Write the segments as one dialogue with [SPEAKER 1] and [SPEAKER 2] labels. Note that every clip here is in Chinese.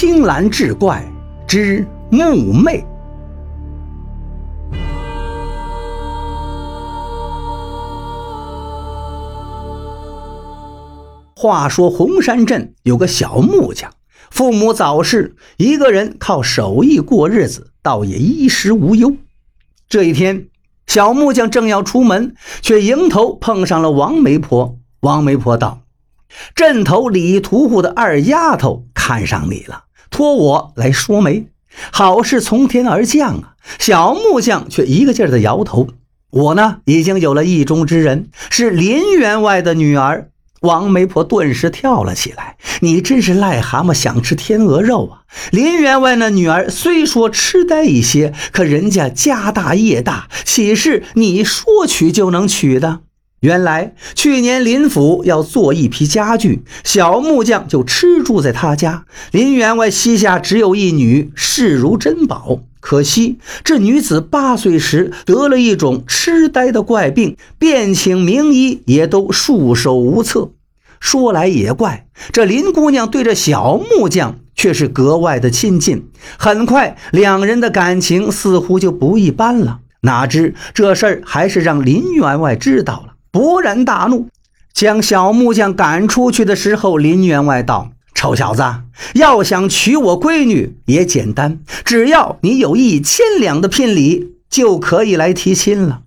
[SPEAKER 1] 青蓝志怪之木魅。话说红山镇有个小木匠，父母早逝，一个人靠手艺过日子，倒也衣食无忧。这一天，小木匠正要出门，却迎头碰上了王媒婆。王媒婆道：“镇头李屠户的二丫头看上你了，托我来说媒。好事从天而降啊！”小木匠却一个劲儿的摇头：“我呢，已经有了意中之人，是林员外的女儿。”王媒婆顿时跳了起来：“你真是癞蛤蟆想吃天鹅肉啊！林员外那女儿虽说痴呆一些，可人家家大业大，岂是你说娶就能娶的？”原来去年林府要做一批家具，小木匠就吃住在他家。林员外膝下只有一女，视如珍宝。可惜这女子八岁时得了一种痴呆的怪病，便请名医也都束手无策。说来也怪，这林姑娘对着小木匠却是格外的亲近。很快，两人的感情似乎就不一般了。哪知这事儿还是让林员外知道了。勃然大怒，将小木匠赶出去的时候，林员外道：“臭小子，要想娶我闺女也简单，只要你有一千两的聘礼，就可以来提亲了。”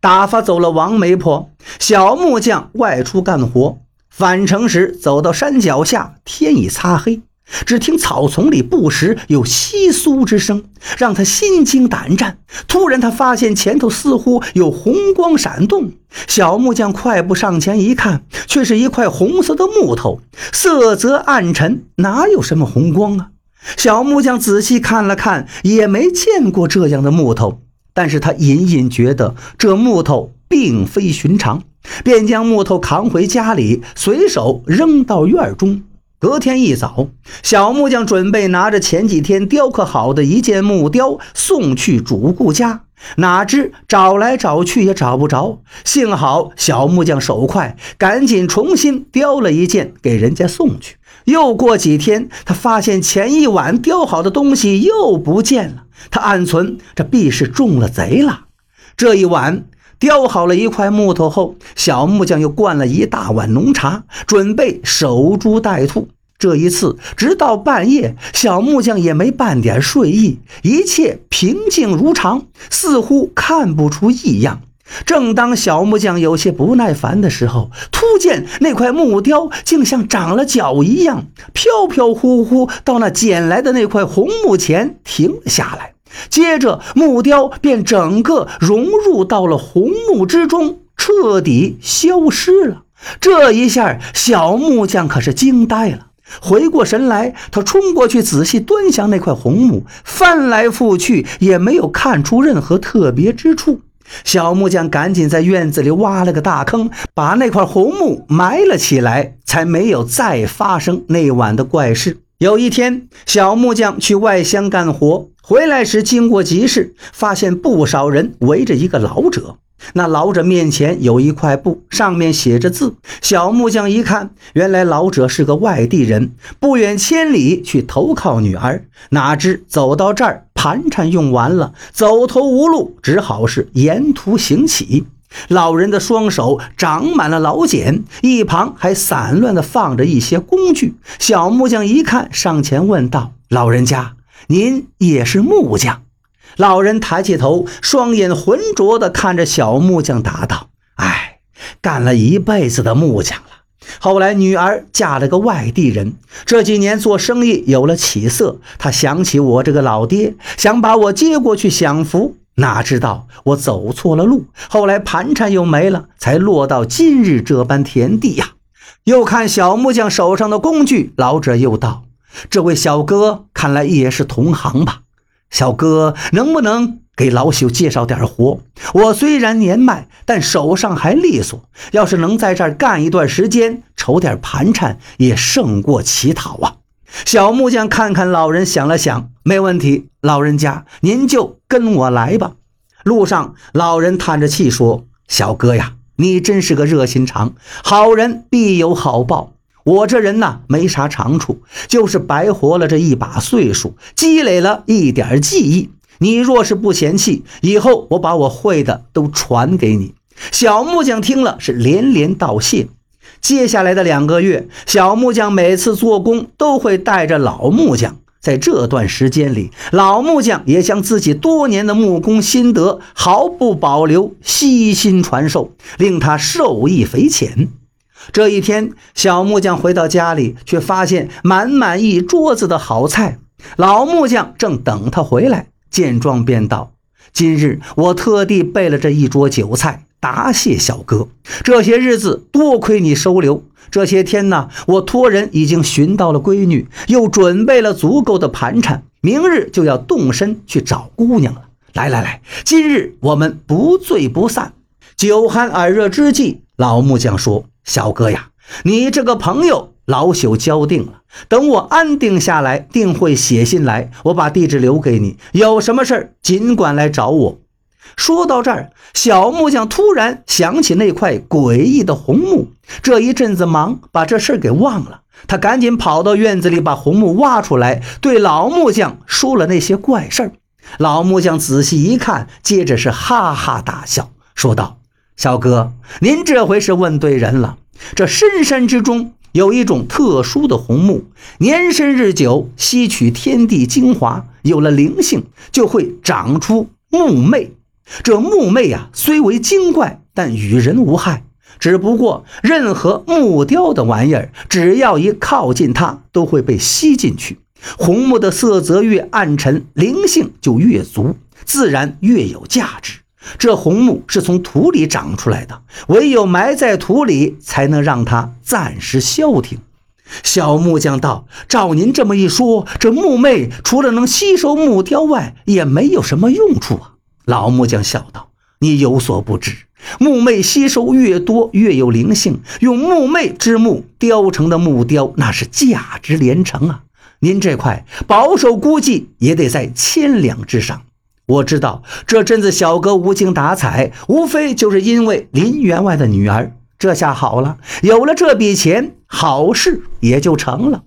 [SPEAKER 1] 打发走了王媒婆，小木匠外出干活，返程时走到山脚下，天已擦黑。只听草丛里不时有窸窣之声，让他心惊胆战。突然，他发现前头似乎有红光闪动。小木匠快步上前一看，却是一块红色的木头，色泽暗沉，哪有什么红光啊？小木匠仔细看了看，也没见过这样的木头。但是他隐隐觉得这木头并非寻常，便将木头扛回家里，随手扔到院中。隔天一早，小木匠准备拿着前几天雕刻好的一件木雕送去主顾家，哪知找来找去也找不着。幸好小木匠手快，赶紧重新雕了一件给人家送去。又过几天，他发现前一晚雕好的东西又不见了。他暗存这必是中了贼了。这一晚。雕好了一块木头后，小木匠又灌了一大碗浓茶，准备守株待兔。这一次，直到半夜，小木匠也没半点睡意，一切平静如常，似乎看不出异样。正当小木匠有些不耐烦的时候，突见那块木雕竟像长了脚一样，飘飘忽忽到那捡来的那块红木前停了下来。接着，木雕便整个融入到了红木之中，彻底消失了。这一下，小木匠可是惊呆了。回过神来，他冲过去仔细端详那块红木，翻来覆去也没有看出任何特别之处。小木匠赶紧在院子里挖了个大坑，把那块红木埋了起来，才没有再发生那晚的怪事。有一天，小木匠去外乡干活。回来时经过集市，发现不少人围着一个老者。那老者面前有一块布，上面写着字。小木匠一看，原来老者是个外地人，不远千里去投靠女儿。哪知走到这儿，盘缠用完了，走投无路，只好是沿途行乞。老人的双手长满了老茧，一旁还散乱地放着一些工具。小木匠一看，上前问道：“老人家。”您也是木匠，老人抬起头，双眼浑浊地看着小木匠，答道：“哎，干了一辈子的木匠了。后来女儿嫁了个外地人，这几年做生意有了起色，他想起我这个老爹，想把我接过去享福。哪知道我走错了路，后来盘缠又没了，才落到今日这般田地呀。”又看小木匠手上的工具，老者又道。这位小哥看来也是同行吧？小哥能不能给老朽介绍点活？我虽然年迈，但手上还利索。要是能在这儿干一段时间，筹点盘缠，也胜过乞讨啊！小木匠看看老人，想了想，没问题。老人家，您就跟我来吧。路上，老人叹着气说：“小哥呀，你真是个热心肠，好人必有好报。”我这人呐，没啥长处，就是白活了这一把岁数，积累了一点技艺。你若是不嫌弃，以后我把我会的都传给你。”小木匠听了是连连道谢。接下来的两个月，小木匠每次做工都会带着老木匠。在这段时间里，老木匠也将自己多年的木工心得毫不保留、悉心传授，令他受益匪浅。这一天，小木匠回到家里，却发现满满一桌子的好菜。老木匠正等他回来，见状便道：“今日我特地备了这一桌酒菜，答谢小哥。这些日子多亏你收留。”这些天呢，我托人已经寻到了闺女，又准备了足够的盘缠，明日就要动身去找姑娘了。来来来，今日我们不醉不散。酒酣耳热之际，老木匠说：“小哥呀，你这个朋友老朽交定了，等我安定下来，定会写信来。我把地址留给你，有什么事儿尽管来找我。”说到这儿，小木匠突然想起那块诡异的红木，这一阵子忙把这事给忘了。他赶紧跑到院子里，把红木挖出来，对老木匠说了那些怪事儿。老木匠仔细一看，接着是哈哈大笑，说道：“小哥，您这回是问对人了。这深山之中有一种特殊的红木，年深日久，吸取天地精华，有了灵性，就会长出木魅。”这木魅啊，虽为精怪，但与人无害。只不过，任何木雕的玩意儿，只要一靠近它，都会被吸进去。红木的色泽越暗沉，灵性就越足，自然越有价值。这红木是从土里长出来的，唯有埋在土里，才能让它暂时消停。小木匠道：“照您这么一说，这木魅除了能吸收木雕外，也没有什么用处啊。”老木匠笑道：“你有所不知，木魅吸收越多，越有灵性。用木魅之木雕成的木雕，那是价值连城啊！您这块保守估计也得在千两之上。我知道这阵子小哥无精打采，无非就是因为林员外的女儿。这下好了，有了这笔钱，好事也就成了。”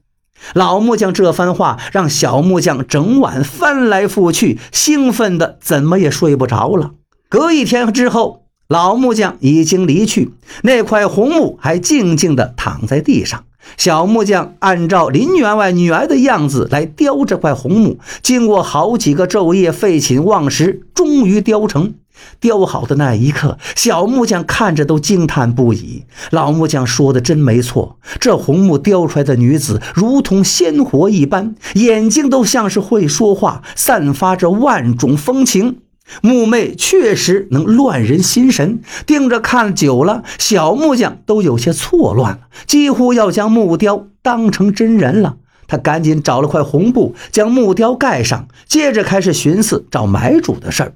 [SPEAKER 1] 老木匠这番话让小木匠整晚翻来覆去，兴奋的怎么也睡不着了。隔一天之后，老木匠已经离去，那块红木还静静地躺在地上。小木匠按照林员外女儿的样子来雕这块红木，经过好几个昼夜废寝忘食，终于雕成。雕好的那一刻，小木匠看着都惊叹不已。老木匠说的真没错，这红木雕出来的女子如同鲜活一般，眼睛都像是会说话，散发着万种风情。木魅确实能乱人心神，盯着看久了，小木匠都有些错乱了，几乎要将木雕当成真人了。他赶紧找了块红布，将木雕盖上，接着开始寻思找买主的事儿。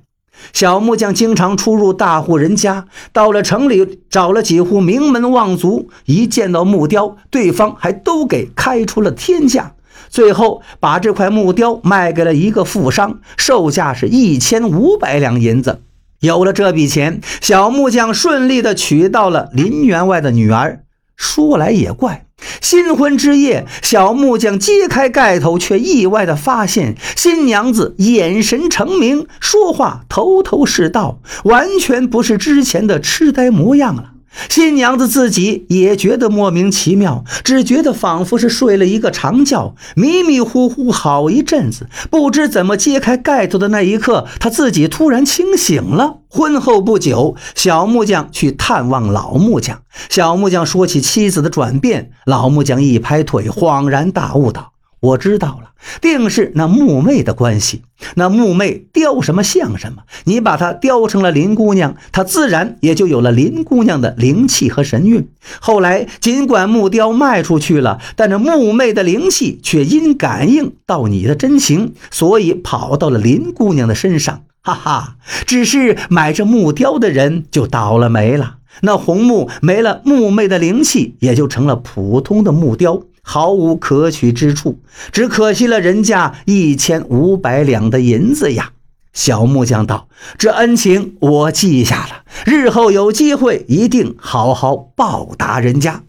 [SPEAKER 1] 小木匠经常出入大户人家，到了城里找了几户名门望族，一见到木雕，对方还都给开出了天价。最后把这块木雕卖给了一个富商，售价是一千五百两银子。有了这笔钱，小木匠顺利的娶到了林员外的女儿。说来也怪。新婚之夜，小木匠揭开盖头，却意外的发现新娘子眼神澄明，说话头头是道，完全不是之前的痴呆模样了。新娘子自己也觉得莫名其妙，只觉得仿佛是睡了一个长觉，迷迷糊糊好一阵子。不知怎么揭开盖头的那一刻，她自己突然清醒了。婚后不久，小木匠去探望老木匠，小木匠说起妻子的转变，老木匠一拍腿，恍然大悟道。我知道了，定是那木魅的关系。那木魅雕什么像什么，你把它雕成了林姑娘，她自然也就有了林姑娘的灵气和神韵。后来尽管木雕卖出去了，但这木魅的灵气却因感应到你的真情，所以跑到了林姑娘的身上。哈哈，只是买这木雕的人就倒了霉了。那红木没了木魅的灵气，也就成了普通的木雕。毫无可取之处，只可惜了人家一千五百两的银子呀！小木匠道：“这恩情我记下了，日后有机会一定好好报答人家。”